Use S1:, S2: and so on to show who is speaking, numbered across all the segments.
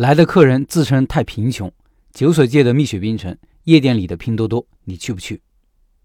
S1: 来的客人自称太贫穷，酒水界的蜜雪冰城，夜店里的拼多多，你去不去？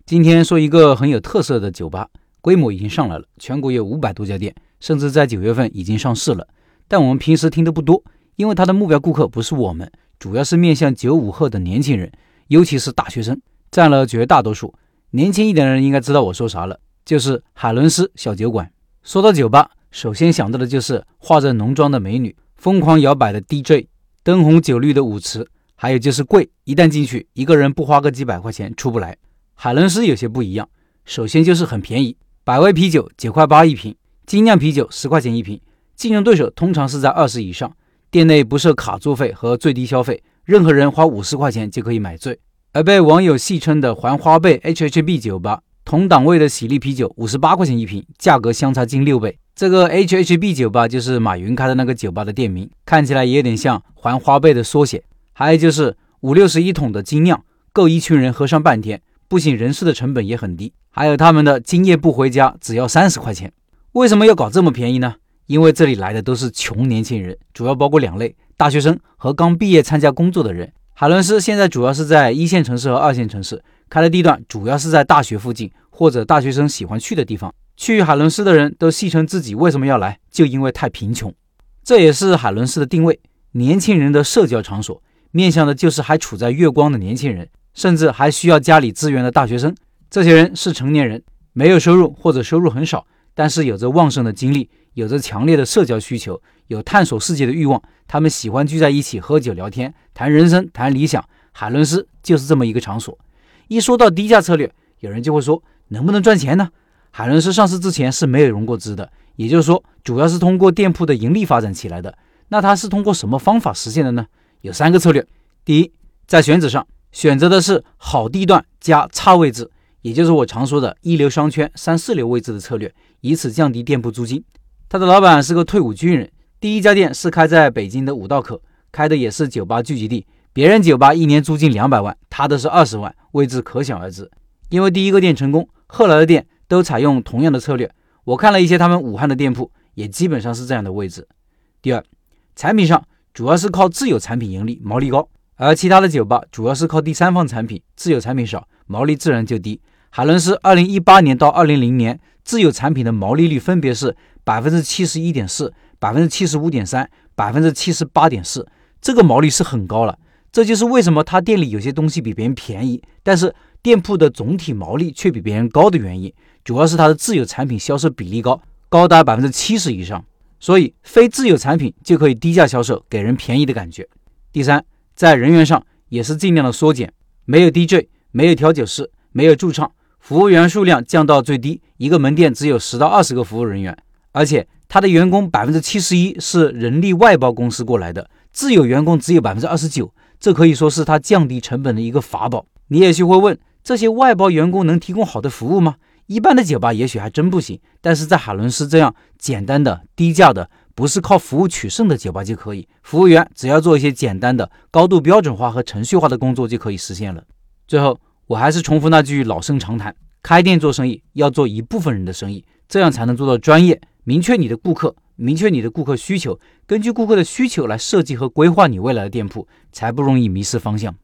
S1: 今天说一个很有特色的酒吧，规模已经上来了，全国有五百多家店，甚至在九月份已经上市了。但我们平时听的不多，因为它的目标顾客不是我们，主要是面向九五后的年轻人，尤其是大学生，占了绝大多数。年轻一点的人应该知道我说啥了，就是海伦斯小酒馆。说到酒吧，首先想到的就是化着浓妆的美女。疯狂摇摆的 DJ，灯红酒绿的舞池，还有就是贵，一旦进去，一个人不花个几百块钱出不来。海伦斯有些不一样，首先就是很便宜，百威啤酒九块八一瓶，精酿啤酒十块钱一瓶，竞争对手通常是在二十以上。店内不设卡座费和最低消费，任何人花五十块钱就可以买醉。而被网友戏称的“环花贝 HHB 酒吧”，同档位的喜力啤酒五十八块钱一瓶，价格相差近六倍。这个 HHB 酒吧就是马云开的那个酒吧的店名，看起来也有点像还花呗的缩写。还有就是五六十一桶的精酿，够一群人喝上半天，不省人事的成本也很低。还有他们的今夜不回家只要三十块钱。为什么要搞这么便宜呢？因为这里来的都是穷年轻人，主要包括两类：大学生和刚毕业参加工作的人。海伦斯现在主要是在一线城市和二线城市开的地段，主要是在大学附近或者大学生喜欢去的地方。去海伦斯的人都戏称自己为什么要来，就因为太贫穷。这也是海伦斯的定位：年轻人的社交场所，面向的就是还处在月光的年轻人，甚至还需要家里资源的大学生。这些人是成年人，没有收入或者收入很少，但是有着旺盛的精力，有着强烈的社交需求，有探索世界的欲望。他们喜欢聚在一起喝酒聊天，谈人生，谈理想。海伦斯就是这么一个场所。一说到低价策略，有人就会说：能不能赚钱呢？海伦斯上市之前是没有融过资的，也就是说，主要是通过店铺的盈利发展起来的。那它是通过什么方法实现的呢？有三个策略。第一，在选址上选择的是好地段加差位置，也就是我常说的一流商圈、三四流位置的策略，以此降低店铺租金。他的老板是个退伍军人，第一家店是开在北京的五道口，开的也是酒吧聚集地。别人酒吧一年租金两百万，他的是二十万，位置可想而知。因为第一个店成功，后来的店。都采用同样的策略。我看了一些他们武汉的店铺，也基本上是这样的位置。第二，产品上主要是靠自有产品盈利，毛利高；而其他的酒吧主要是靠第三方产品，自有产品少，毛利自然就低。海伦斯二零一八年到二零零年自有产品的毛利率分别是百分之七十一点四、百分之七十五点三、百分之七十八点四，这个毛利是很高了。这就是为什么他店里有些东西比别人便宜，但是店铺的总体毛利却比别人高的原因。主要是它的自有产品销售比例高，高达百分之七十以上，所以非自有产品就可以低价销售，给人便宜的感觉。第三，在人员上也是尽量的缩减，没有 DJ，没有调酒师，没有驻唱，服务员数量降到最低，一个门店只有十到二十个服务人员，而且他的员工百分之七十一是人力外包公司过来的，自有员工只有百分之二十九，这可以说是他降低成本的一个法宝。你也许会问，这些外包员工能提供好的服务吗？一般的酒吧也许还真不行，但是在海伦斯这样简单的、低价的，不是靠服务取胜的酒吧就可以。服务员只要做一些简单的、高度标准化和程序化的工作就可以实现了。最后，我还是重复那句老生常谈：开店做生意要做一部分人的生意，这样才能做到专业。明确你的顾客，明确你的顾客需求，根据顾客的需求来设计和规划你未来的店铺，才不容易迷失方向。